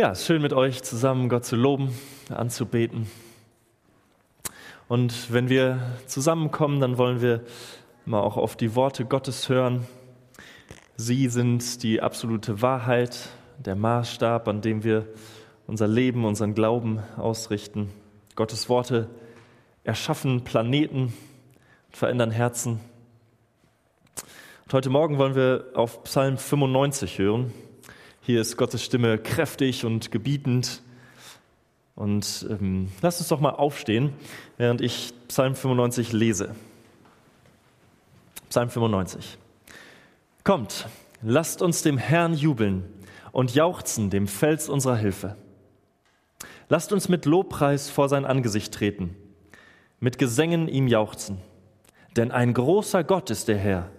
Ja, es ist schön mit euch zusammen Gott zu loben, anzubeten. Und wenn wir zusammenkommen, dann wollen wir mal auch auf die Worte Gottes hören. Sie sind die absolute Wahrheit, der Maßstab, an dem wir unser Leben, unseren Glauben ausrichten. Gottes Worte erschaffen Planeten und verändern Herzen. Und heute Morgen wollen wir auf Psalm 95 hören. Hier ist Gottes Stimme kräftig und gebietend. Und ähm, lasst uns doch mal aufstehen, während ich Psalm 95 lese. Psalm 95. Kommt, lasst uns dem Herrn jubeln und jauchzen dem Fels unserer Hilfe. Lasst uns mit Lobpreis vor sein Angesicht treten, mit Gesängen ihm jauchzen. Denn ein großer Gott ist der Herr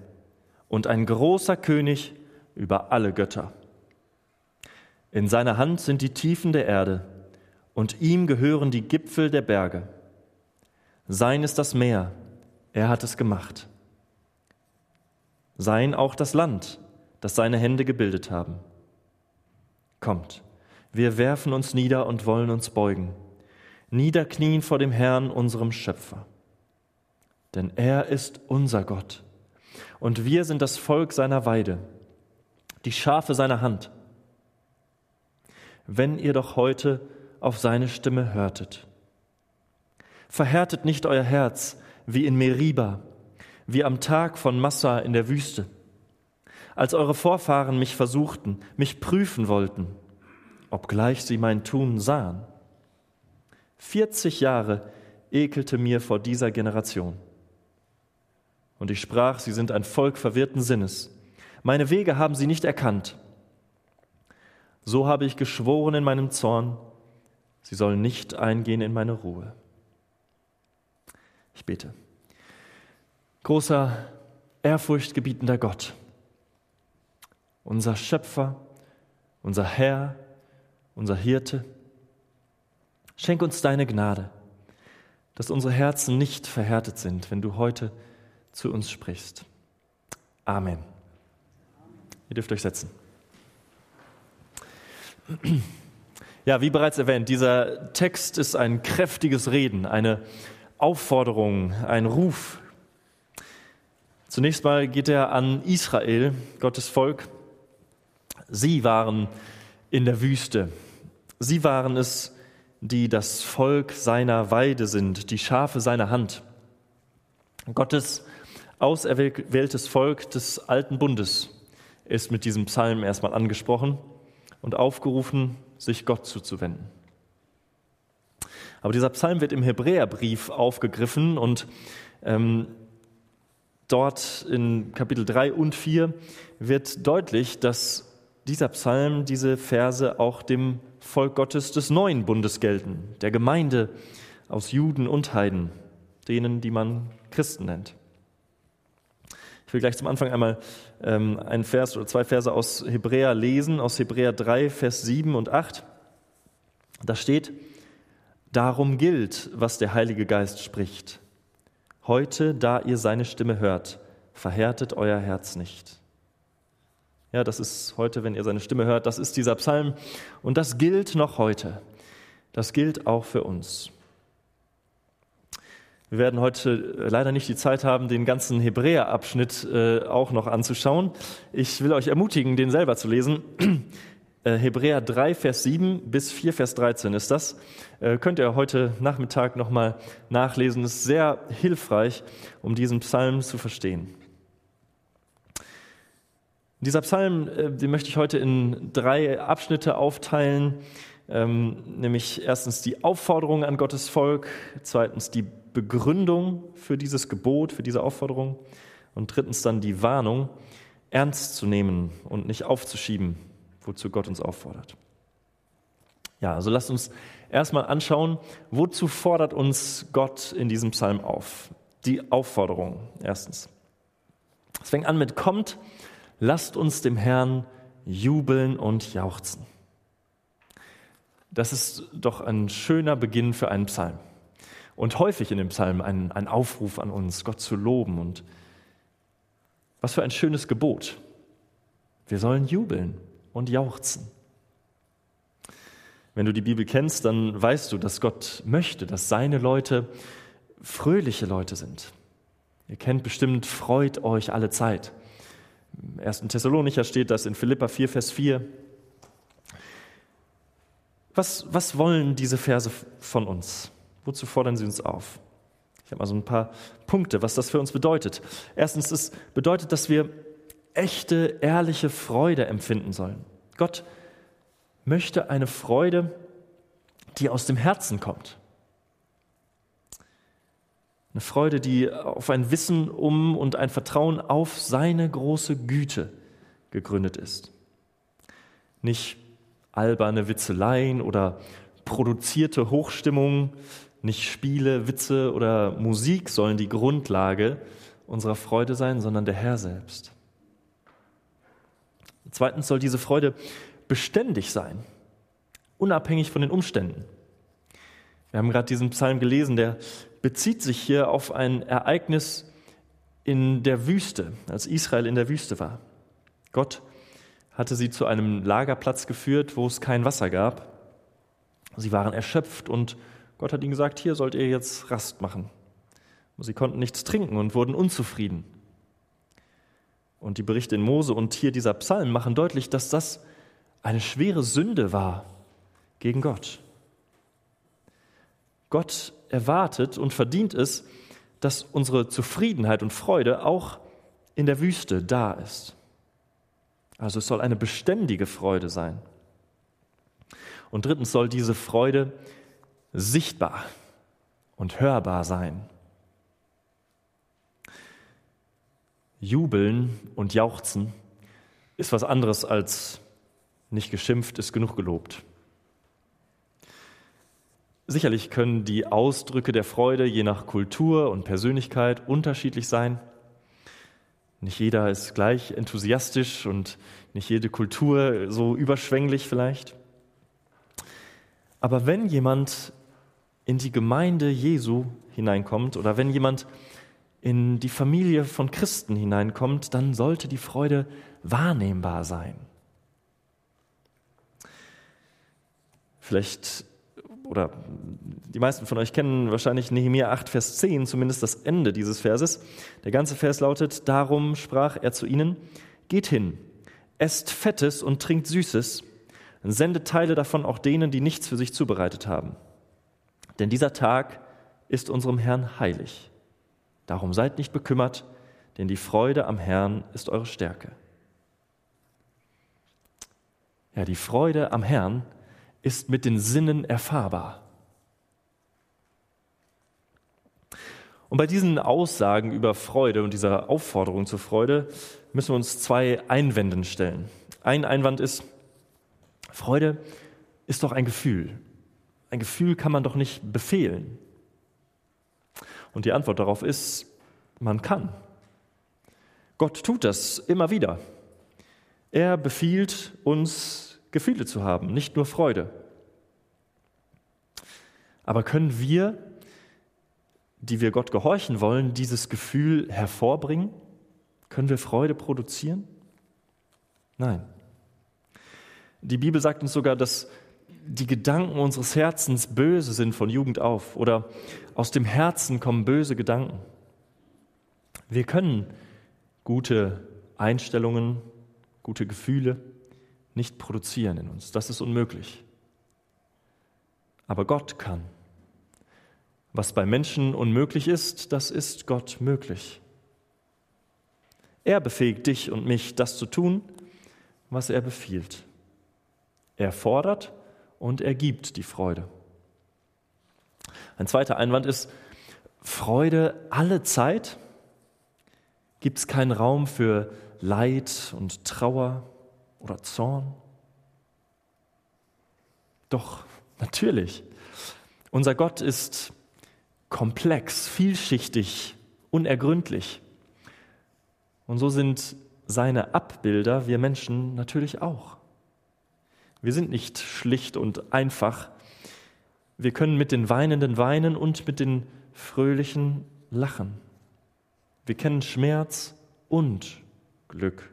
und ein großer König über alle Götter. In seiner Hand sind die Tiefen der Erde und ihm gehören die Gipfel der Berge. Sein ist das Meer, er hat es gemacht. Sein auch das Land, das seine Hände gebildet haben. Kommt, wir werfen uns nieder und wollen uns beugen, niederknien vor dem Herrn, unserem Schöpfer. Denn er ist unser Gott, und wir sind das Volk seiner Weide, die Schafe seiner Hand. Wenn ihr doch heute auf seine Stimme hörtet. Verhärtet nicht euer Herz wie in Meriba, wie am Tag von Massa in der Wüste, als eure Vorfahren mich versuchten, mich prüfen wollten obgleich sie mein Tun sahen. 40 Jahre ekelte mir vor dieser Generation. Und ich sprach, sie sind ein Volk verwirrten Sinnes. Meine Wege haben sie nicht erkannt. So habe ich geschworen in meinem Zorn, sie sollen nicht eingehen in meine Ruhe. Ich bete. Großer, ehrfurchtgebietender Gott, unser Schöpfer, unser Herr, unser Hirte. Schenk uns deine Gnade, dass unsere Herzen nicht verhärtet sind, wenn du heute zu uns sprichst. Amen. Ihr dürft euch setzen. Ja, wie bereits erwähnt, dieser Text ist ein kräftiges Reden, eine Aufforderung, ein Ruf. Zunächst mal geht er an Israel, Gottes Volk. Sie waren in der Wüste. Sie waren es, die das Volk seiner Weide sind, die Schafe seiner Hand. Gottes auserwähltes Volk des alten Bundes ist mit diesem Psalm erstmal angesprochen und aufgerufen, sich Gott zuzuwenden. Aber dieser Psalm wird im Hebräerbrief aufgegriffen und ähm, dort in Kapitel 3 und 4 wird deutlich, dass dieser Psalm, diese Verse auch dem Volk Gottes des neuen Bundes gelten, der Gemeinde aus Juden und Heiden, denen, die man Christen nennt. Ich will gleich zum Anfang einmal ähm, einen Vers oder zwei Verse aus Hebräer lesen, aus Hebräer 3, Vers 7 und 8. Da steht, Darum gilt, was der Heilige Geist spricht. Heute, da ihr seine Stimme hört, verhärtet euer Herz nicht. Ja, das ist heute, wenn ihr seine Stimme hört, das ist dieser Psalm. Und das gilt noch heute. Das gilt auch für uns. Wir werden heute leider nicht die Zeit haben, den ganzen Hebräer-Abschnitt äh, auch noch anzuschauen. Ich will euch ermutigen, den selber zu lesen. Äh, Hebräer 3, Vers 7 bis 4, Vers 13 ist das. Äh, könnt ihr heute Nachmittag nochmal nachlesen. Ist sehr hilfreich, um diesen Psalm zu verstehen. Dieser Psalm, äh, den möchte ich heute in drei Abschnitte aufteilen, ähm, nämlich erstens die Aufforderung an Gottes Volk, zweitens die Begründung für dieses Gebot, für diese Aufforderung und drittens dann die Warnung, ernst zu nehmen und nicht aufzuschieben, wozu Gott uns auffordert. Ja, also lasst uns erstmal anschauen, wozu fordert uns Gott in diesem Psalm auf? Die Aufforderung erstens. Es fängt an mit kommt lasst uns dem Herrn jubeln und jauchzen. Das ist doch ein schöner Beginn für einen Psalm. Und häufig in dem Psalm ein, ein Aufruf an uns, Gott zu loben. Und was für ein schönes Gebot. Wir sollen jubeln und jauchzen. Wenn du die Bibel kennst, dann weißt du, dass Gott möchte, dass seine Leute fröhliche Leute sind. Ihr kennt bestimmt, freut euch alle Zeit. Im 1. Thessalonicher steht das in Philippa 4, Vers 4. Was, was wollen diese Verse von uns? Wozu fordern sie uns auf? Ich habe mal so ein paar Punkte, was das für uns bedeutet. Erstens, es bedeutet, dass wir echte, ehrliche Freude empfinden sollen. Gott möchte eine Freude, die aus dem Herzen kommt. Eine Freude, die auf ein Wissen um und ein Vertrauen auf seine große Güte gegründet ist. Nicht alberne Witzeleien oder produzierte Hochstimmung, nicht Spiele, Witze oder Musik sollen die Grundlage unserer Freude sein, sondern der Herr selbst. Zweitens soll diese Freude beständig sein, unabhängig von den Umständen. Wir haben gerade diesen Psalm gelesen, der bezieht sich hier auf ein Ereignis in der Wüste, als Israel in der Wüste war. Gott hatte sie zu einem Lagerplatz geführt, wo es kein Wasser gab. Sie waren erschöpft und Gott hat ihnen gesagt, hier sollt ihr jetzt Rast machen. Und sie konnten nichts trinken und wurden unzufrieden. Und die Berichte in Mose und hier dieser Psalm machen deutlich, dass das eine schwere Sünde war gegen Gott. Gott erwartet und verdient es, dass unsere Zufriedenheit und Freude auch in der Wüste da ist. Also es soll eine beständige Freude sein. Und drittens soll diese Freude sichtbar und hörbar sein. Jubeln und Jauchzen ist was anderes als nicht geschimpft ist genug gelobt. Sicherlich können die Ausdrücke der Freude je nach Kultur und Persönlichkeit unterschiedlich sein. Nicht jeder ist gleich enthusiastisch und nicht jede Kultur so überschwänglich vielleicht. Aber wenn jemand in die Gemeinde Jesu hineinkommt oder wenn jemand in die Familie von Christen hineinkommt, dann sollte die Freude wahrnehmbar sein. Vielleicht oder die meisten von euch kennen wahrscheinlich Nehemiah 8, Vers 10, zumindest das Ende dieses Verses. Der ganze Vers lautet, darum sprach er zu ihnen, geht hin, esst Fettes und trinkt Süßes, sendet Teile davon auch denen, die nichts für sich zubereitet haben. Denn dieser Tag ist unserem Herrn heilig. Darum seid nicht bekümmert, denn die Freude am Herrn ist eure Stärke. Ja, die Freude am Herrn ist mit den Sinnen erfahrbar. Und bei diesen Aussagen über Freude und dieser Aufforderung zur Freude müssen wir uns zwei Einwände stellen. Ein Einwand ist, Freude ist doch ein Gefühl. Ein Gefühl kann man doch nicht befehlen. Und die Antwort darauf ist, man kann. Gott tut das immer wieder. Er befiehlt uns Gefühle zu haben, nicht nur Freude. Aber können wir, die wir Gott gehorchen wollen, dieses Gefühl hervorbringen? Können wir Freude produzieren? Nein. Die Bibel sagt uns sogar, dass die Gedanken unseres Herzens böse sind von Jugend auf oder aus dem Herzen kommen böse Gedanken. Wir können gute Einstellungen, gute Gefühle nicht produzieren in uns. Das ist unmöglich. Aber Gott kann. Was bei Menschen unmöglich ist, das ist Gott möglich. Er befähigt dich und mich, das zu tun, was er befiehlt. Er fordert und er gibt die Freude. Ein zweiter Einwand ist, Freude alle Zeit? Gibt es keinen Raum für Leid und Trauer? oder Zorn? Doch, natürlich. Unser Gott ist komplex, vielschichtig, unergründlich. Und so sind seine Abbilder, wir Menschen, natürlich auch. Wir sind nicht schlicht und einfach. Wir können mit den Weinenden weinen und mit den Fröhlichen lachen. Wir kennen Schmerz und Glück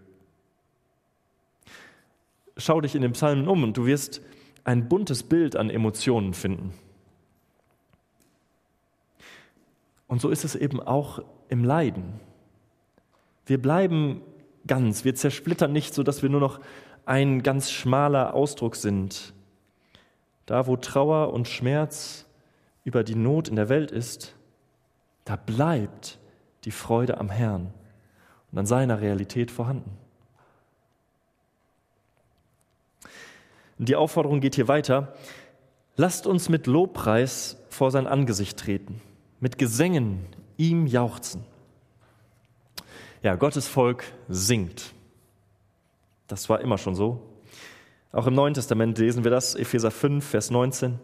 schau dich in den Psalmen um und du wirst ein buntes Bild an Emotionen finden. Und so ist es eben auch im Leiden. Wir bleiben ganz, wir zersplittern nicht, sodass wir nur noch ein ganz schmaler Ausdruck sind. Da, wo Trauer und Schmerz über die Not in der Welt ist, da bleibt die Freude am Herrn und an seiner Realität vorhanden. Die Aufforderung geht hier weiter. Lasst uns mit Lobpreis vor sein Angesicht treten, mit Gesängen ihm jauchzen. Ja, Gottes Volk singt. Das war immer schon so. Auch im Neuen Testament lesen wir das, Epheser 5, Vers 19.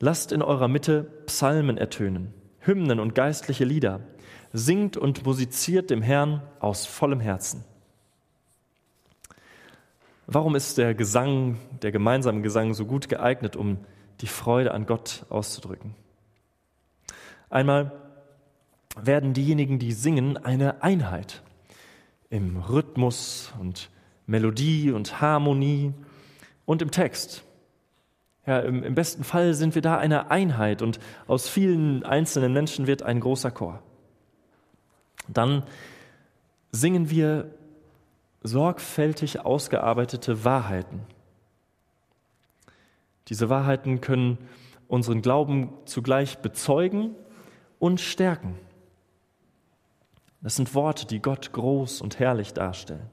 Lasst in eurer Mitte Psalmen ertönen, Hymnen und geistliche Lieder. Singt und musiziert dem Herrn aus vollem Herzen. Warum ist der Gesang, der gemeinsame Gesang so gut geeignet, um die Freude an Gott auszudrücken? Einmal werden diejenigen, die singen, eine Einheit im Rhythmus und Melodie und Harmonie und im Text. Ja, im, im, besten Fall sind wir da eine Einheit und aus vielen einzelnen Menschen wird ein großer Chor. Dann singen wir sorgfältig ausgearbeitete Wahrheiten. Diese Wahrheiten können unseren Glauben zugleich bezeugen und stärken. Das sind Worte, die Gott groß und herrlich darstellen.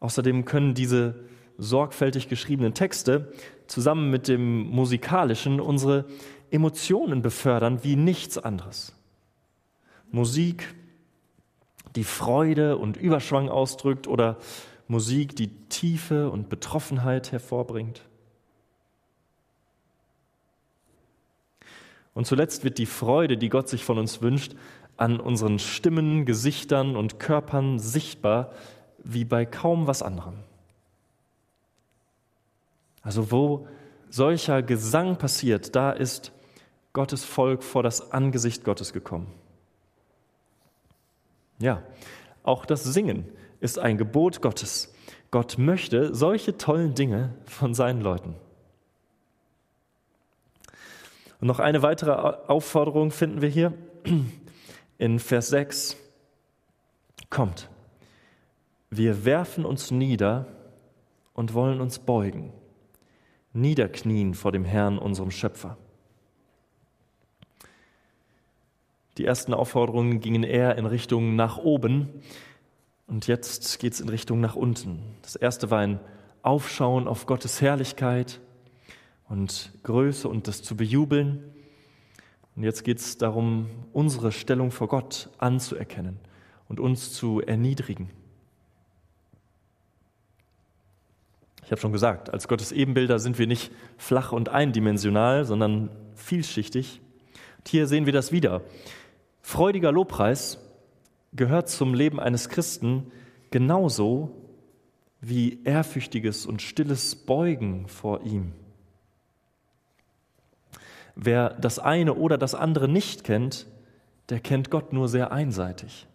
Außerdem können diese sorgfältig geschriebenen Texte zusammen mit dem musikalischen unsere Emotionen befördern wie nichts anderes. Musik, die Freude und Überschwang ausdrückt oder Musik, die Tiefe und Betroffenheit hervorbringt. Und zuletzt wird die Freude, die Gott sich von uns wünscht, an unseren Stimmen, Gesichtern und Körpern sichtbar, wie bei kaum was anderem. Also wo solcher Gesang passiert, da ist Gottes Volk vor das Angesicht Gottes gekommen. Ja, auch das Singen ist ein Gebot Gottes. Gott möchte solche tollen Dinge von seinen Leuten. Und noch eine weitere Aufforderung finden wir hier in Vers 6. Kommt, wir werfen uns nieder und wollen uns beugen, niederknien vor dem Herrn, unserem Schöpfer. Die ersten Aufforderungen gingen eher in Richtung nach oben und jetzt geht es in Richtung nach unten. Das erste war ein Aufschauen auf Gottes Herrlichkeit und Größe und das zu bejubeln. Und jetzt geht es darum, unsere Stellung vor Gott anzuerkennen und uns zu erniedrigen. Ich habe schon gesagt, als Gottes Ebenbilder sind wir nicht flach und eindimensional, sondern vielschichtig. Und hier sehen wir das wieder. Freudiger Lobpreis gehört zum Leben eines Christen genauso wie ehrfürchtiges und stilles Beugen vor ihm. Wer das eine oder das andere nicht kennt, der kennt Gott nur sehr einseitig.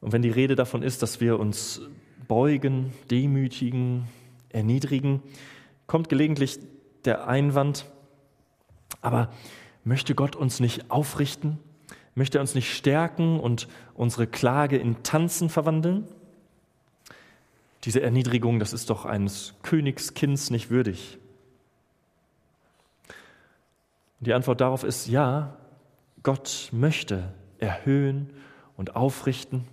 Und wenn die Rede davon ist, dass wir uns beugen, demütigen, erniedrigen, kommt gelegentlich der Einwand, aber möchte Gott uns nicht aufrichten? Möchte er uns nicht stärken und unsere Klage in Tanzen verwandeln? Diese Erniedrigung, das ist doch eines Königskinds nicht würdig. die Antwort darauf ist ja, Gott möchte erhöhen und aufrichten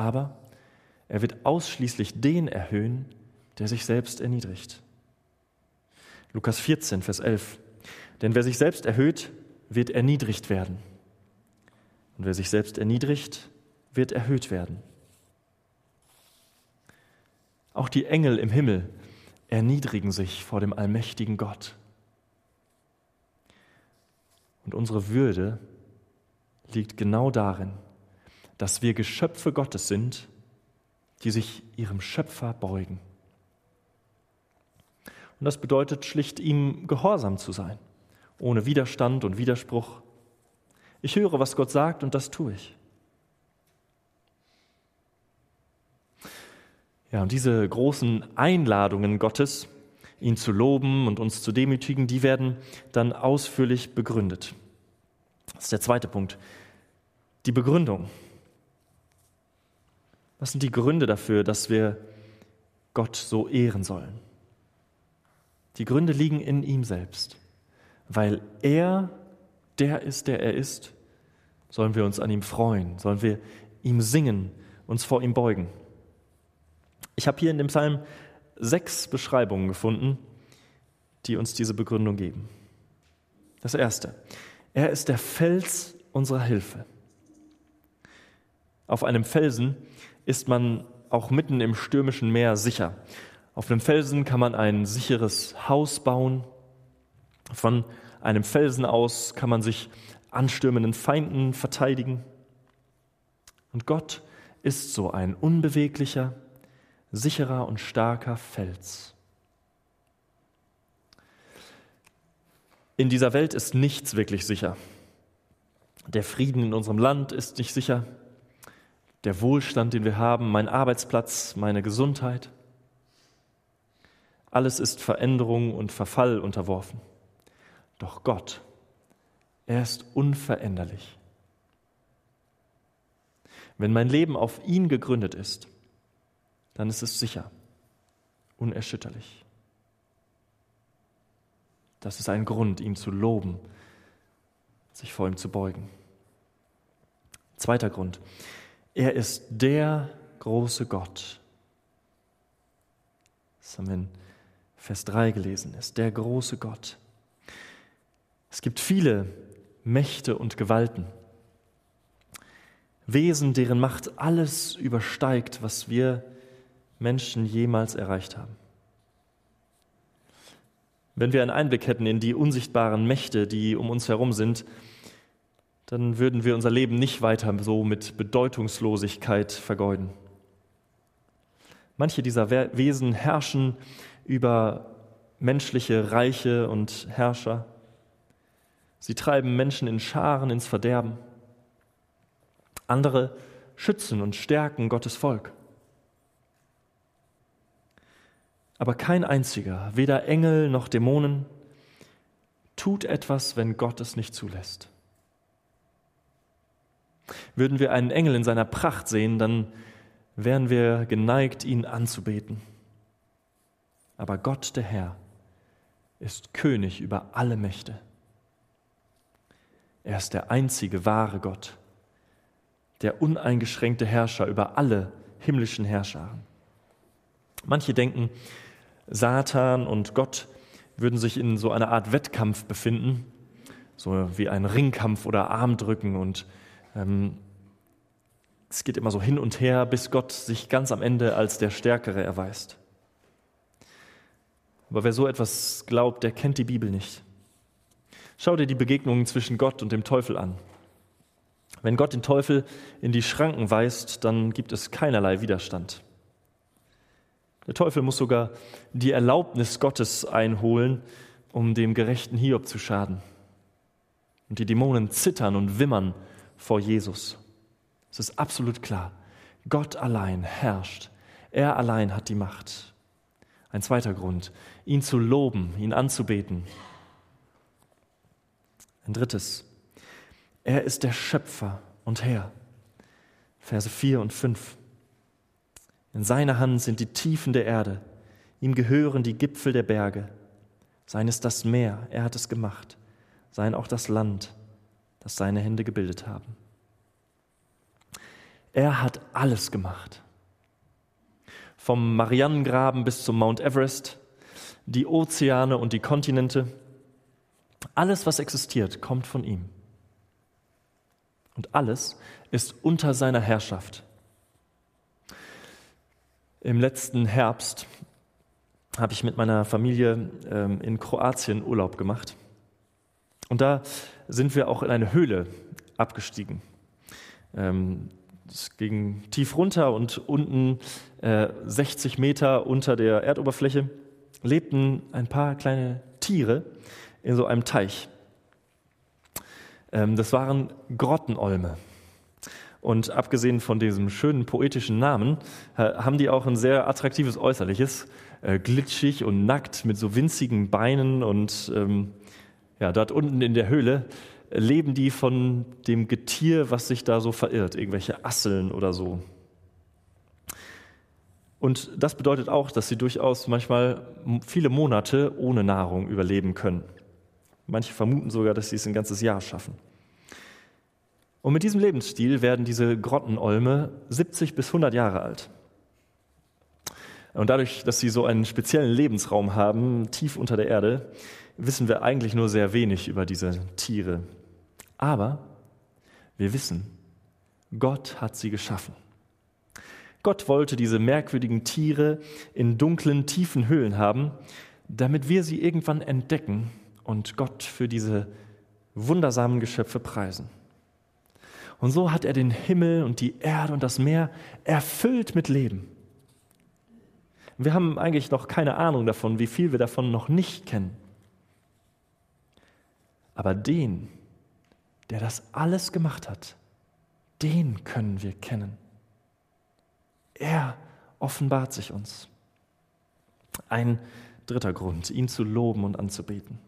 aber er wird ausschließlich den erhöhen, der sich selbst erniedrigt. Lukas 14, Vers 11. Denn wer sich selbst erhöht, wird erniedrigt werden. Und wer sich selbst erniedrigt, wird erhöht werden. Auch die Engel im Himmel erniedrigen sich vor dem allmächtigen Gott. Und unsere Würde liegt genau darin, dass wir Geschöpfe Gottes sind, die sich ihrem Schöpfer beugen. Und das bedeutet schlicht, ihm gehorsam zu sein, ohne Widerstand und Widerspruch. Ich höre, was Gott sagt und das tue ich. Ja, und diese großen Einladungen Gottes, ihn zu loben und uns zu demütigen, die werden dann ausführlich begründet. Das ist der zweite Punkt. Die Begründung. Was sind die Gründe dafür, dass wir Gott so ehren sollen? Die Gründe liegen in ihm selbst. Weil er der ist, der er ist, sollen wir uns an ihm freuen, sollen wir ihm singen, uns vor ihm beugen. Ich habe hier in dem Psalm sechs Beschreibungen gefunden, die uns diese Begründung geben. Das erste, er ist der Fels unserer Hilfe. Auf einem Felsen ist man auch mitten im stürmischen Meer sicher. Auf einem Felsen kann man ein sicheres Haus bauen. Von einem Felsen aus kann man sich anstürmenden Feinden verteidigen. Und Gott ist so ein unbeweglicher, sicherer und starker Fels. In dieser Welt ist nichts wirklich sicher. Der Frieden in unserem Land ist nicht sicher. Der Wohlstand, den wir haben, mein Arbeitsplatz, meine Gesundheit. Alles ist Veränderung und Verfall unterworfen. Doch Gott, er ist unveränderlich. Wenn mein Leben auf ihn gegründet ist, dann ist es sicher, unerschütterlich. Das ist ein Grund, ihn zu loben, sich vor ihm zu beugen. Zweiter Grund, er ist der große Gott. Das haben wir in Vers 3 gelesen, ist der große Gott. Es gibt viele Mächte und Gewalten, Wesen, deren Macht alles übersteigt, was wir Menschen jemals erreicht haben. Wenn wir einen Einblick hätten in die unsichtbaren Mächte, die um uns herum sind, dann würden wir unser Leben nicht weiter so mit Bedeutungslosigkeit vergeuden. Manche dieser Wesen herrschen über menschliche Reiche und Herrscher. Sie treiben Menschen in Scharen ins Verderben. Andere schützen und stärken Gottes Volk. Aber kein einziger, weder Engel noch Dämonen, tut etwas, wenn Gott es nicht zulässt. Würden wir einen Engel in seiner Pracht sehen, dann wären wir geneigt, ihn anzubeten. Aber Gott, der Herr, ist König über alle Mächte. Er ist der einzige wahre Gott, der uneingeschränkte Herrscher über alle himmlischen Herrscharen. Manche denken, Satan und Gott würden sich in so einer Art Wettkampf befinden, so wie ein Ringkampf oder Armdrücken. Und ähm, es geht immer so hin und her, bis Gott sich ganz am Ende als der Stärkere erweist. Aber wer so etwas glaubt, der kennt die Bibel nicht. Schau dir die Begegnungen zwischen Gott und dem Teufel an. Wenn Gott den Teufel in die Schranken weist, dann gibt es keinerlei Widerstand. Der Teufel muss sogar die Erlaubnis Gottes einholen, um dem gerechten Hiob zu schaden. Und die Dämonen zittern und wimmern vor Jesus. Es ist absolut klar, Gott allein herrscht. Er allein hat die Macht. Ein zweiter Grund, ihn zu loben, ihn anzubeten. Ein drittes, er ist der Schöpfer und Herr. Verse 4 und 5. In seiner Hand sind die Tiefen der Erde, ihm gehören die Gipfel der Berge. Sein ist das Meer, er hat es gemacht, sein auch das Land, das seine Hände gebildet haben. Er hat alles gemacht. Vom Marianengraben bis zum Mount Everest, die Ozeane und die Kontinente, alles, was existiert, kommt von ihm. Und alles ist unter seiner Herrschaft. Im letzten Herbst habe ich mit meiner Familie ähm, in Kroatien Urlaub gemacht. Und da sind wir auch in eine Höhle abgestiegen. Ähm, es ging tief runter und unten 60 äh, Meter unter der Erdoberfläche lebten ein paar kleine Tiere in so einem Teich. Ähm, das waren Grottenolme. Und abgesehen von diesem schönen poetischen Namen, äh, haben die auch ein sehr attraktives Äußerliches, äh, glitschig und nackt mit so winzigen Beinen und ähm, ja, dort unten in der Höhle leben die von dem Getier, was sich da so verirrt, irgendwelche Asseln oder so. Und das bedeutet auch, dass sie durchaus manchmal viele Monate ohne Nahrung überleben können. Manche vermuten sogar, dass sie es ein ganzes Jahr schaffen. Und mit diesem Lebensstil werden diese Grottenolme 70 bis 100 Jahre alt. Und dadurch, dass sie so einen speziellen Lebensraum haben, tief unter der Erde, wissen wir eigentlich nur sehr wenig über diese Tiere. Aber wir wissen, Gott hat sie geschaffen. Gott wollte diese merkwürdigen Tiere in dunklen, tiefen Höhlen haben, damit wir sie irgendwann entdecken und Gott für diese wundersamen Geschöpfe preisen. Und so hat er den Himmel und die Erde und das Meer erfüllt mit Leben. Wir haben eigentlich noch keine Ahnung davon, wie viel wir davon noch nicht kennen. Aber den, der das alles gemacht hat, den können wir kennen. Er offenbart sich uns. Ein dritter Grund, ihn zu loben und anzubeten.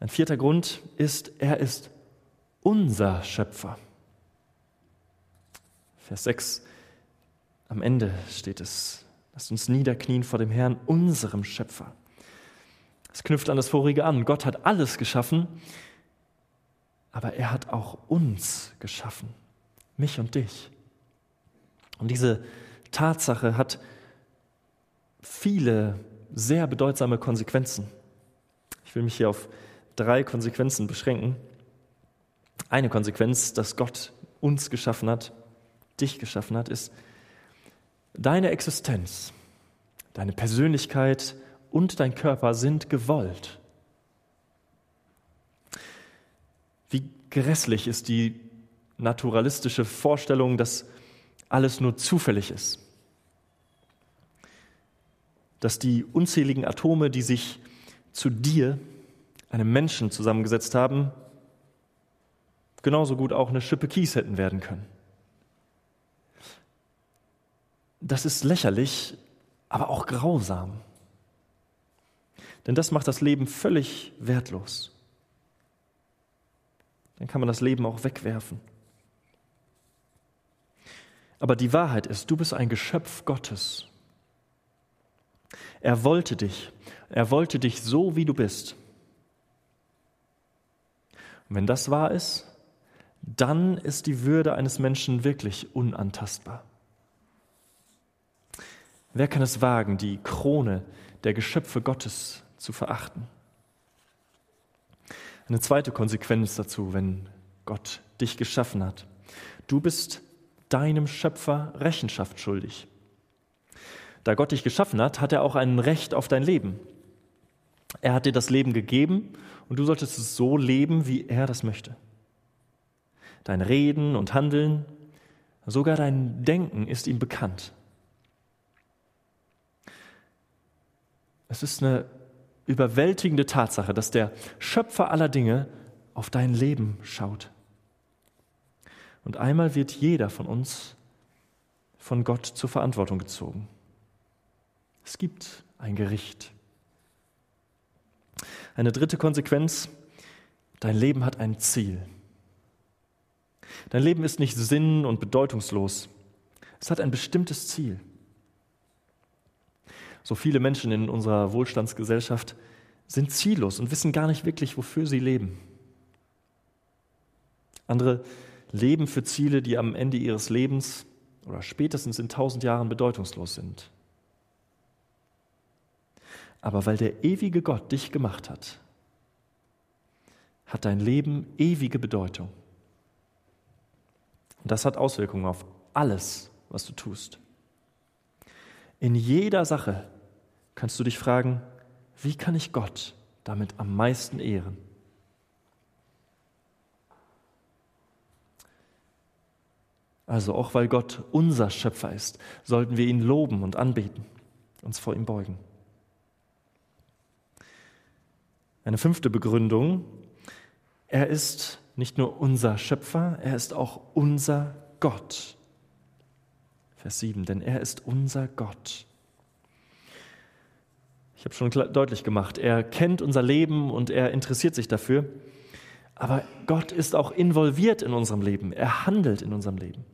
Ein vierter Grund ist, er ist unser Schöpfer. Vers 6, am Ende steht es, lasst uns niederknien vor dem Herrn, unserem Schöpfer. Es knüpft an das vorige an. Gott hat alles geschaffen, aber er hat auch uns geschaffen, mich und dich. Und diese Tatsache hat viele sehr bedeutsame Konsequenzen. Ich will mich hier auf drei Konsequenzen beschränken. Eine Konsequenz, dass Gott uns geschaffen hat, dich geschaffen hat, ist deine Existenz, deine Persönlichkeit und dein Körper sind gewollt. Wie grässlich ist die naturalistische Vorstellung, dass alles nur zufällig ist. Dass die unzähligen Atome, die sich zu dir, einem Menschen, zusammengesetzt haben, genauso gut auch eine Schippe Kies hätten werden können. Das ist lächerlich, aber auch grausam. Denn das macht das Leben völlig wertlos. Dann kann man das Leben auch wegwerfen. Aber die Wahrheit ist, du bist ein Geschöpf Gottes. Er wollte dich. Er wollte dich so, wie du bist. Und wenn das wahr ist, dann ist die Würde eines Menschen wirklich unantastbar. Wer kann es wagen, die Krone der Geschöpfe Gottes zu verachten? Eine zweite Konsequenz dazu, wenn Gott dich geschaffen hat. Du bist deinem Schöpfer Rechenschaft schuldig. Da Gott dich geschaffen hat, hat er auch ein Recht auf dein Leben. Er hat dir das Leben gegeben und du solltest es so leben, wie er das möchte. Dein Reden und Handeln, sogar dein Denken ist ihm bekannt. Es ist eine überwältigende Tatsache, dass der Schöpfer aller Dinge auf dein Leben schaut. Und einmal wird jeder von uns von Gott zur Verantwortung gezogen. Es gibt ein Gericht. Eine dritte Konsequenz, dein Leben hat ein Ziel. Dein Leben ist nicht sinn- und bedeutungslos. Es hat ein bestimmtes Ziel. So viele Menschen in unserer Wohlstandsgesellschaft sind ziellos und wissen gar nicht wirklich, wofür sie leben. Andere leben für Ziele, die am Ende ihres Lebens oder spätestens in tausend Jahren bedeutungslos sind. Aber weil der ewige Gott dich gemacht hat, hat dein Leben ewige Bedeutung. Und das hat Auswirkungen auf alles, was du tust. In jeder Sache kannst du dich fragen, wie kann ich Gott damit am meisten ehren? Also auch weil Gott unser Schöpfer ist, sollten wir ihn loben und anbeten, uns vor ihm beugen. Eine fünfte Begründung, Er ist nicht nur unser Schöpfer, er ist auch unser Gott. Vers 7, denn er ist unser Gott. Ich habe schon deutlich gemacht, er kennt unser Leben und er interessiert sich dafür. Aber Gott ist auch involviert in unserem Leben. Er handelt in unserem Leben.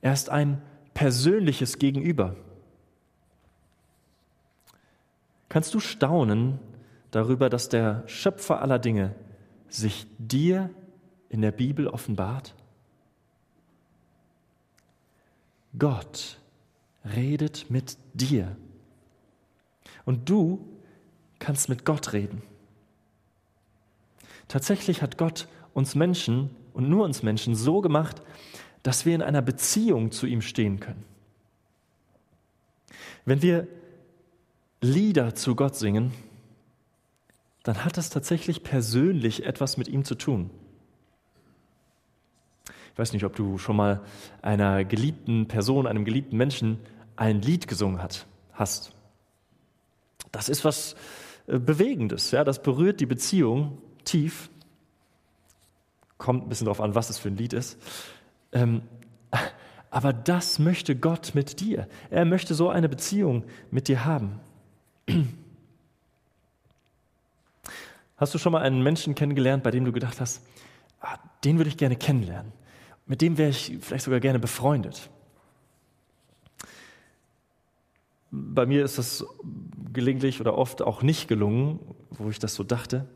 Er ist ein persönliches Gegenüber. Kannst du staunen darüber, dass der Schöpfer aller Dinge sich dir in der Bibel offenbart? Gott redet mit dir. Und du kannst mit Gott reden. Tatsächlich hat Gott uns Menschen und nur uns Menschen so gemacht, dass wir in einer Beziehung zu ihm stehen können. Wenn wir Lieder zu Gott singen, dann hat das tatsächlich persönlich etwas mit ihm zu tun. Ich weiß nicht, ob du schon mal einer geliebten Person, einem geliebten Menschen ein Lied gesungen hat, hast. Das ist was äh, Bewegendes, ja, das berührt die Beziehung tief. Kommt ein bisschen darauf an, was es für ein Lied ist. Ähm, aber das möchte Gott mit dir. Er möchte so eine Beziehung mit dir haben. Hast du schon mal einen Menschen kennengelernt, bei dem du gedacht hast, ah, den würde ich gerne kennenlernen? Mit dem wäre ich vielleicht sogar gerne befreundet. Bei mir ist das gelegentlich oder oft auch nicht gelungen, wo ich das so dachte.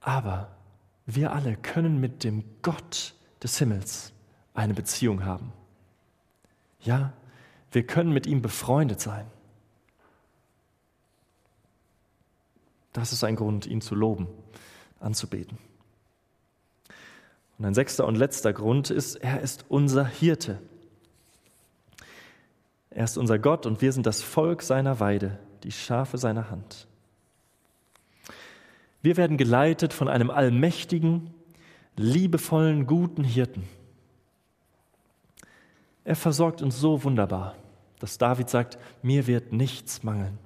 Aber wir alle können mit dem Gott des Himmels eine Beziehung haben. Ja, wir können mit ihm befreundet sein. Das ist ein Grund, ihn zu loben, anzubeten. Und ein sechster und letzter Grund ist, er ist unser Hirte. Er ist unser Gott und wir sind das Volk seiner Weide, die Schafe seiner Hand. Wir werden geleitet von einem allmächtigen, liebevollen, guten Hirten. Er versorgt uns so wunderbar, dass David sagt, mir wird nichts mangeln.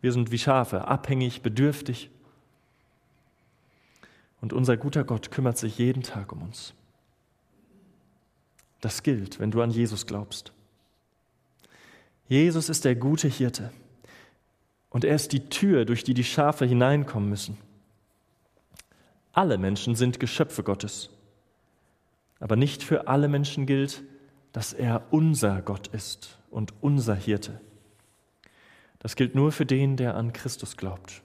Wir sind wie Schafe, abhängig, bedürftig. Und unser guter Gott kümmert sich jeden Tag um uns. Das gilt, wenn du an Jesus glaubst. Jesus ist der gute Hirte und er ist die Tür, durch die die Schafe hineinkommen müssen. Alle Menschen sind Geschöpfe Gottes, aber nicht für alle Menschen gilt, dass er unser Gott ist und unser Hirte. Das gilt nur für den, der an Christus glaubt.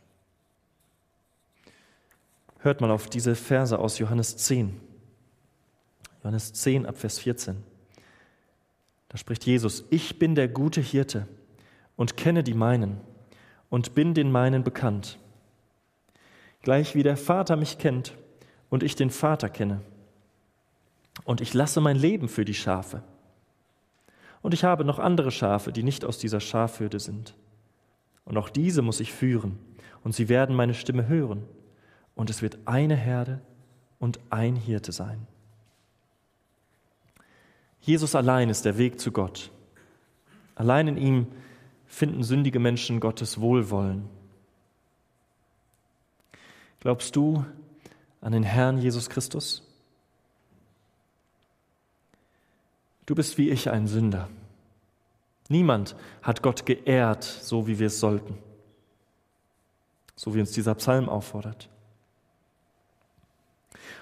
Hört mal auf diese Verse aus Johannes 10. Johannes 10 ab Vers 14. Da spricht Jesus, ich bin der gute Hirte und kenne die meinen und bin den meinen bekannt. Gleich wie der Vater mich kennt und ich den Vater kenne. Und ich lasse mein Leben für die Schafe. Und ich habe noch andere Schafe, die nicht aus dieser Schafhürde sind. Und auch diese muss ich führen, und sie werden meine Stimme hören, und es wird eine Herde und ein Hirte sein. Jesus allein ist der Weg zu Gott. Allein in ihm finden sündige Menschen Gottes Wohlwollen. Glaubst du an den Herrn Jesus Christus? Du bist wie ich ein Sünder. Niemand hat Gott geehrt, so wie wir es sollten, so wie uns dieser Psalm auffordert.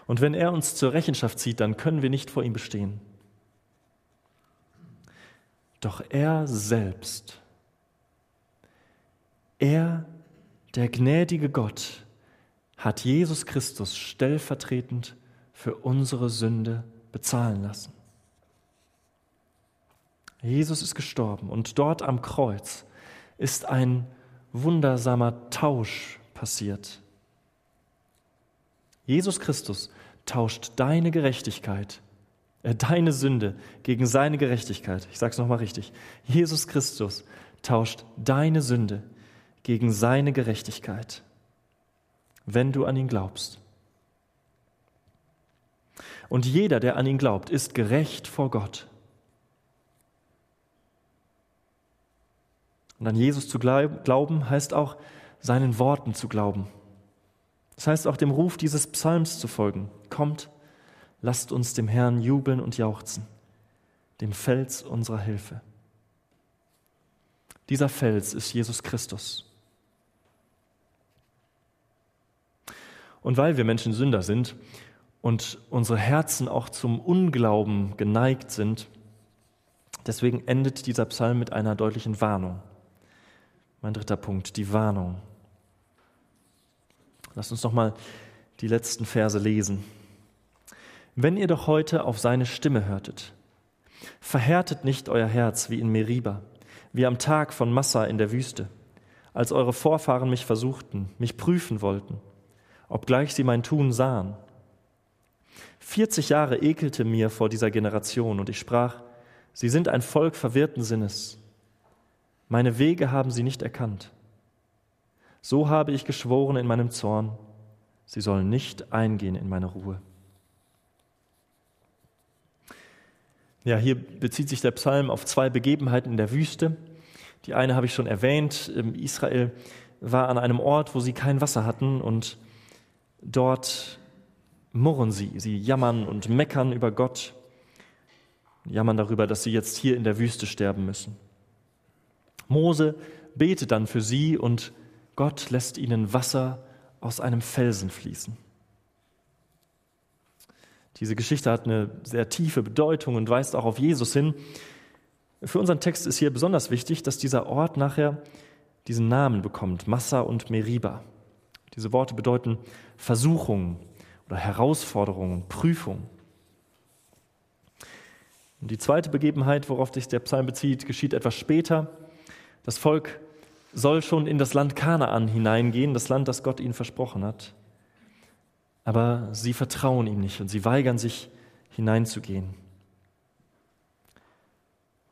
Und wenn er uns zur Rechenschaft zieht, dann können wir nicht vor ihm bestehen. Doch er selbst, er, der gnädige Gott, hat Jesus Christus stellvertretend für unsere Sünde bezahlen lassen. Jesus ist gestorben und dort am Kreuz ist ein wundersamer Tausch passiert. Jesus Christus tauscht deine Gerechtigkeit, äh, deine Sünde gegen seine Gerechtigkeit. Ich sage es nochmal richtig. Jesus Christus tauscht deine Sünde gegen seine Gerechtigkeit, wenn du an ihn glaubst. Und jeder, der an ihn glaubt, ist gerecht vor Gott. Und an Jesus zu glauben heißt auch, seinen Worten zu glauben. Das heißt auch dem Ruf dieses Psalms zu folgen. Kommt, lasst uns dem Herrn jubeln und jauchzen, dem Fels unserer Hilfe. Dieser Fels ist Jesus Christus. Und weil wir Menschen Sünder sind und unsere Herzen auch zum Unglauben geneigt sind, deswegen endet dieser Psalm mit einer deutlichen Warnung. Mein dritter Punkt, die Warnung. Lass uns noch mal die letzten Verse lesen. Wenn ihr doch heute auf seine Stimme hörtet, verhärtet nicht euer Herz wie in Meriba, wie am Tag von Massa in der Wüste, als eure Vorfahren mich versuchten, mich prüfen wollten, obgleich sie mein Tun sahen. 40 Jahre ekelte mir vor dieser Generation und ich sprach, sie sind ein Volk verwirrten Sinnes. Meine Wege haben sie nicht erkannt. So habe ich geschworen in meinem Zorn, sie sollen nicht eingehen in meine Ruhe. Ja, hier bezieht sich der Psalm auf zwei Begebenheiten in der Wüste. Die eine habe ich schon erwähnt. Israel war an einem Ort, wo sie kein Wasser hatten und dort murren sie. Sie jammern und meckern über Gott, jammern darüber, dass sie jetzt hier in der Wüste sterben müssen. Mose betet dann für sie und Gott lässt ihnen Wasser aus einem Felsen fließen. Diese Geschichte hat eine sehr tiefe Bedeutung und weist auch auf Jesus hin. Für unseren Text ist hier besonders wichtig, dass dieser Ort nachher diesen Namen bekommt, Massa und Meriba. Diese Worte bedeuten Versuchung oder Herausforderung, Prüfung. Und die zweite Begebenheit, worauf sich der Psalm bezieht, geschieht etwas später. Das Volk soll schon in das Land Kanaan hineingehen, das Land, das Gott ihnen versprochen hat. Aber sie vertrauen ihm nicht und sie weigern sich hineinzugehen.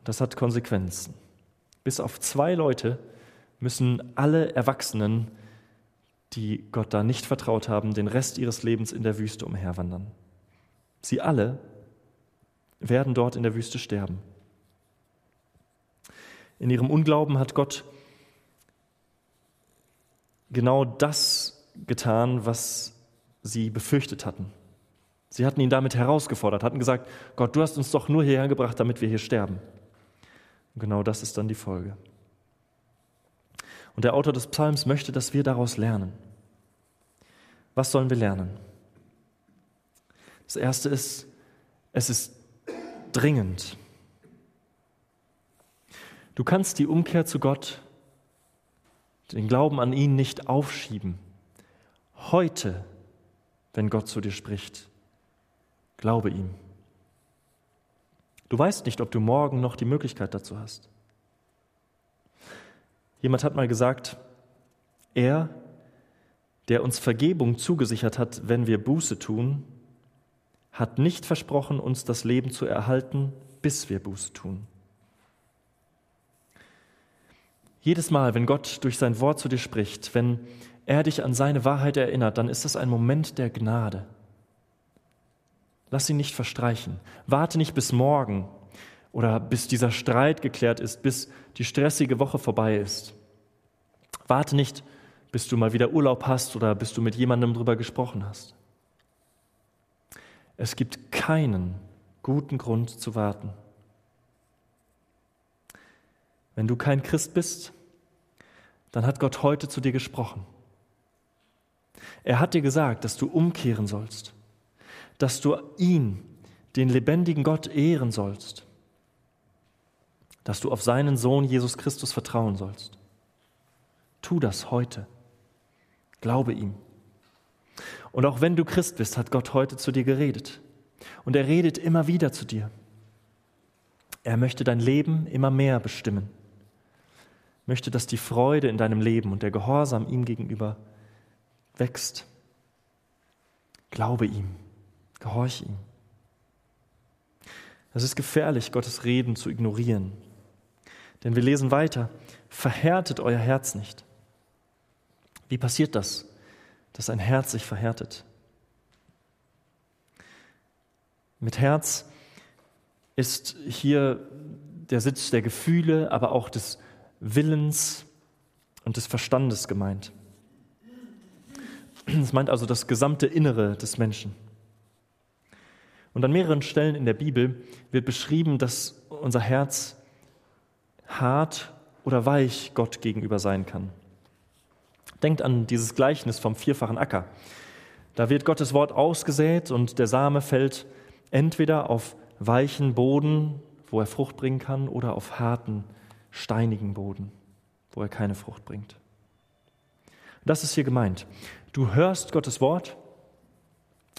Das hat Konsequenzen. Bis auf zwei Leute müssen alle Erwachsenen, die Gott da nicht vertraut haben, den Rest ihres Lebens in der Wüste umherwandern. Sie alle werden dort in der Wüste sterben. In ihrem Unglauben hat Gott genau das getan, was sie befürchtet hatten. Sie hatten ihn damit herausgefordert, hatten gesagt, Gott, du hast uns doch nur hierher gebracht, damit wir hier sterben. Und genau das ist dann die Folge. Und der Autor des Psalms möchte, dass wir daraus lernen. Was sollen wir lernen? Das Erste ist, es ist dringend. Du kannst die Umkehr zu Gott den Glauben an ihn nicht aufschieben. Heute, wenn Gott zu dir spricht, glaube ihm. Du weißt nicht, ob du morgen noch die Möglichkeit dazu hast. Jemand hat mal gesagt, er, der uns Vergebung zugesichert hat, wenn wir Buße tun, hat nicht versprochen, uns das Leben zu erhalten, bis wir Buße tun. Jedes Mal, wenn Gott durch sein Wort zu dir spricht, wenn er dich an seine Wahrheit erinnert, dann ist das ein Moment der Gnade. Lass ihn nicht verstreichen. Warte nicht bis morgen oder bis dieser Streit geklärt ist, bis die stressige Woche vorbei ist. Warte nicht, bis du mal wieder Urlaub hast oder bis du mit jemandem drüber gesprochen hast. Es gibt keinen guten Grund zu warten. Wenn du kein Christ bist, dann hat Gott heute zu dir gesprochen. Er hat dir gesagt, dass du umkehren sollst, dass du ihn, den lebendigen Gott, ehren sollst, dass du auf seinen Sohn Jesus Christus vertrauen sollst. Tu das heute. Glaube ihm. Und auch wenn du Christ bist, hat Gott heute zu dir geredet. Und er redet immer wieder zu dir. Er möchte dein Leben immer mehr bestimmen möchte, dass die Freude in deinem Leben und der Gehorsam ihm gegenüber wächst. Glaube ihm, gehorch ihm. Es ist gefährlich, Gottes Reden zu ignorieren. Denn wir lesen weiter, verhärtet euer Herz nicht. Wie passiert das, dass ein Herz sich verhärtet? Mit Herz ist hier der Sitz der Gefühle, aber auch des Willens und des Verstandes gemeint. Es meint also das gesamte Innere des Menschen. Und an mehreren Stellen in der Bibel wird beschrieben, dass unser Herz hart oder weich Gott gegenüber sein kann. Denkt an dieses Gleichnis vom vierfachen Acker. Da wird Gottes Wort ausgesät und der Same fällt entweder auf weichen Boden, wo er Frucht bringen kann, oder auf harten, steinigen Boden, wo er keine Frucht bringt. Das ist hier gemeint. Du hörst Gottes Wort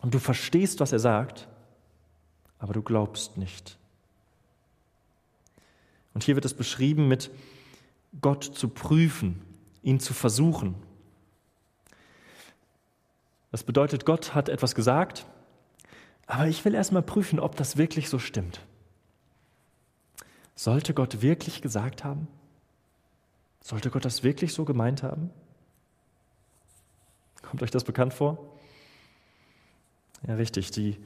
und du verstehst, was er sagt, aber du glaubst nicht. Und hier wird es beschrieben mit Gott zu prüfen, ihn zu versuchen. Das bedeutet, Gott hat etwas gesagt, aber ich will erst mal prüfen, ob das wirklich so stimmt. Sollte Gott wirklich gesagt haben? Sollte Gott das wirklich so gemeint haben? Kommt euch das bekannt vor? Ja, richtig. Die,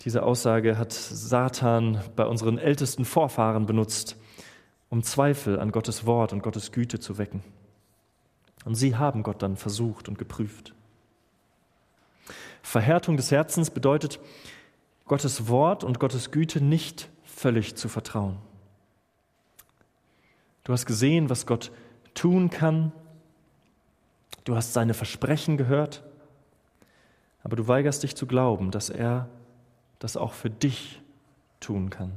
diese Aussage hat Satan bei unseren ältesten Vorfahren benutzt, um Zweifel an Gottes Wort und Gottes Güte zu wecken. Und sie haben Gott dann versucht und geprüft. Verhärtung des Herzens bedeutet, Gottes Wort und Gottes Güte nicht völlig zu vertrauen. Du hast gesehen, was Gott tun kann. Du hast seine Versprechen gehört. Aber du weigerst dich zu glauben, dass er das auch für dich tun kann.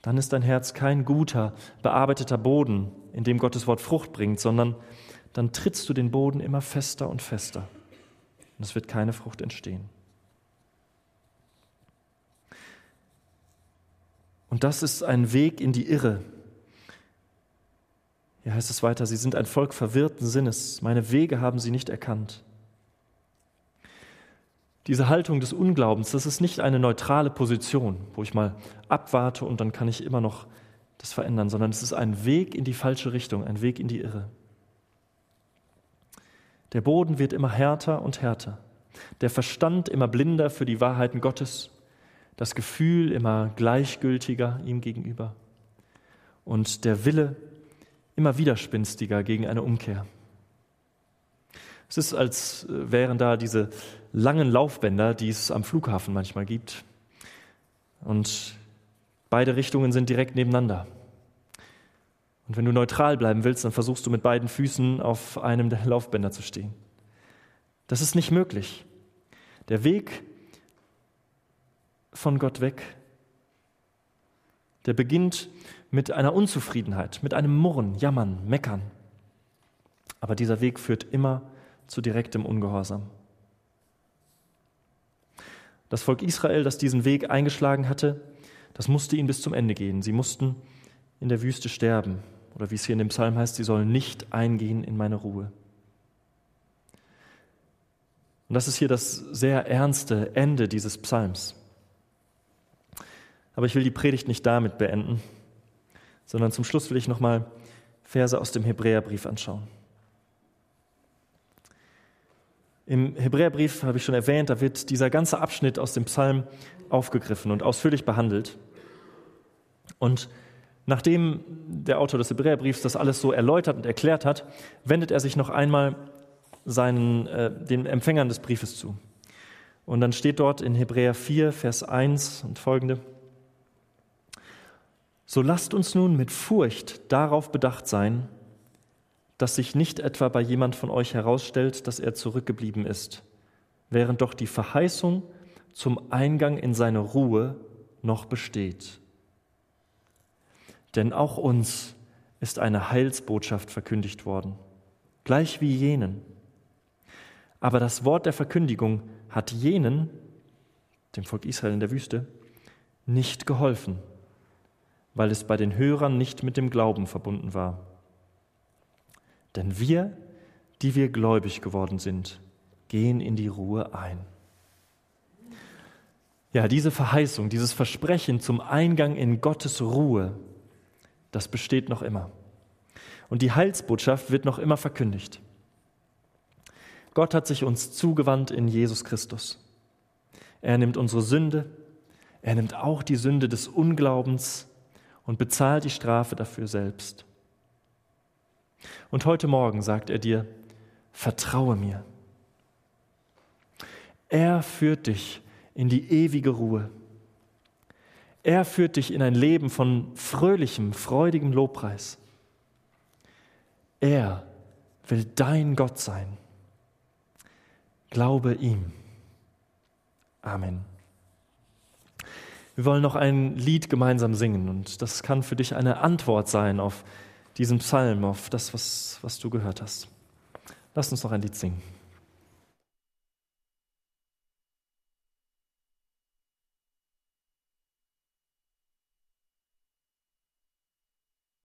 Dann ist dein Herz kein guter, bearbeiteter Boden, in dem Gottes Wort Frucht bringt, sondern dann trittst du den Boden immer fester und fester und es wird keine Frucht entstehen. Und das ist ein Weg in die Irre. Hier heißt es weiter, sie sind ein Volk verwirrten Sinnes, meine Wege haben sie nicht erkannt. Diese Haltung des Unglaubens, das ist nicht eine neutrale Position, wo ich mal abwarte und dann kann ich immer noch das verändern, sondern es ist ein Weg in die falsche Richtung, ein Weg in die Irre. Der Boden wird immer härter und härter, der Verstand immer blinder für die Wahrheiten Gottes, das Gefühl immer gleichgültiger ihm gegenüber und der Wille immer widerspinstiger gegen eine Umkehr. Es ist, als wären da diese langen Laufbänder, die es am Flughafen manchmal gibt. Und beide Richtungen sind direkt nebeneinander. Und wenn du neutral bleiben willst, dann versuchst du mit beiden Füßen auf einem der Laufbänder zu stehen. Das ist nicht möglich. Der Weg von Gott weg, der beginnt mit einer Unzufriedenheit, mit einem Murren, Jammern, Meckern. Aber dieser Weg führt immer zu direktem Ungehorsam. Das Volk Israel, das diesen Weg eingeschlagen hatte, das musste ihn bis zum Ende gehen. Sie mussten in der Wüste sterben. Oder wie es hier in dem Psalm heißt, sie sollen nicht eingehen in meine Ruhe. Und das ist hier das sehr ernste Ende dieses Psalms. Aber ich will die Predigt nicht damit beenden, sondern zum Schluss will ich nochmal Verse aus dem Hebräerbrief anschauen. Im Hebräerbrief habe ich schon erwähnt, da wird dieser ganze Abschnitt aus dem Psalm aufgegriffen und ausführlich behandelt. Und Nachdem der Autor des Hebräerbriefs das alles so erläutert und erklärt hat, wendet er sich noch einmal seinen, äh, den Empfängern des Briefes zu. Und dann steht dort in Hebräer 4, Vers 1 und folgende, So lasst uns nun mit Furcht darauf bedacht sein, dass sich nicht etwa bei jemand von euch herausstellt, dass er zurückgeblieben ist, während doch die Verheißung zum Eingang in seine Ruhe noch besteht. Denn auch uns ist eine Heilsbotschaft verkündigt worden, gleich wie jenen. Aber das Wort der Verkündigung hat jenen, dem Volk Israel in der Wüste, nicht geholfen, weil es bei den Hörern nicht mit dem Glauben verbunden war. Denn wir, die wir gläubig geworden sind, gehen in die Ruhe ein. Ja, diese Verheißung, dieses Versprechen zum Eingang in Gottes Ruhe, das besteht noch immer. Und die Heilsbotschaft wird noch immer verkündigt. Gott hat sich uns zugewandt in Jesus Christus. Er nimmt unsere Sünde, er nimmt auch die Sünde des Unglaubens und bezahlt die Strafe dafür selbst. Und heute Morgen sagt er dir, vertraue mir. Er führt dich in die ewige Ruhe. Er führt dich in ein Leben von fröhlichem, freudigem Lobpreis. Er will dein Gott sein. Glaube ihm. Amen. Wir wollen noch ein Lied gemeinsam singen und das kann für dich eine Antwort sein auf diesen Psalm, auf das, was, was du gehört hast. Lass uns noch ein Lied singen.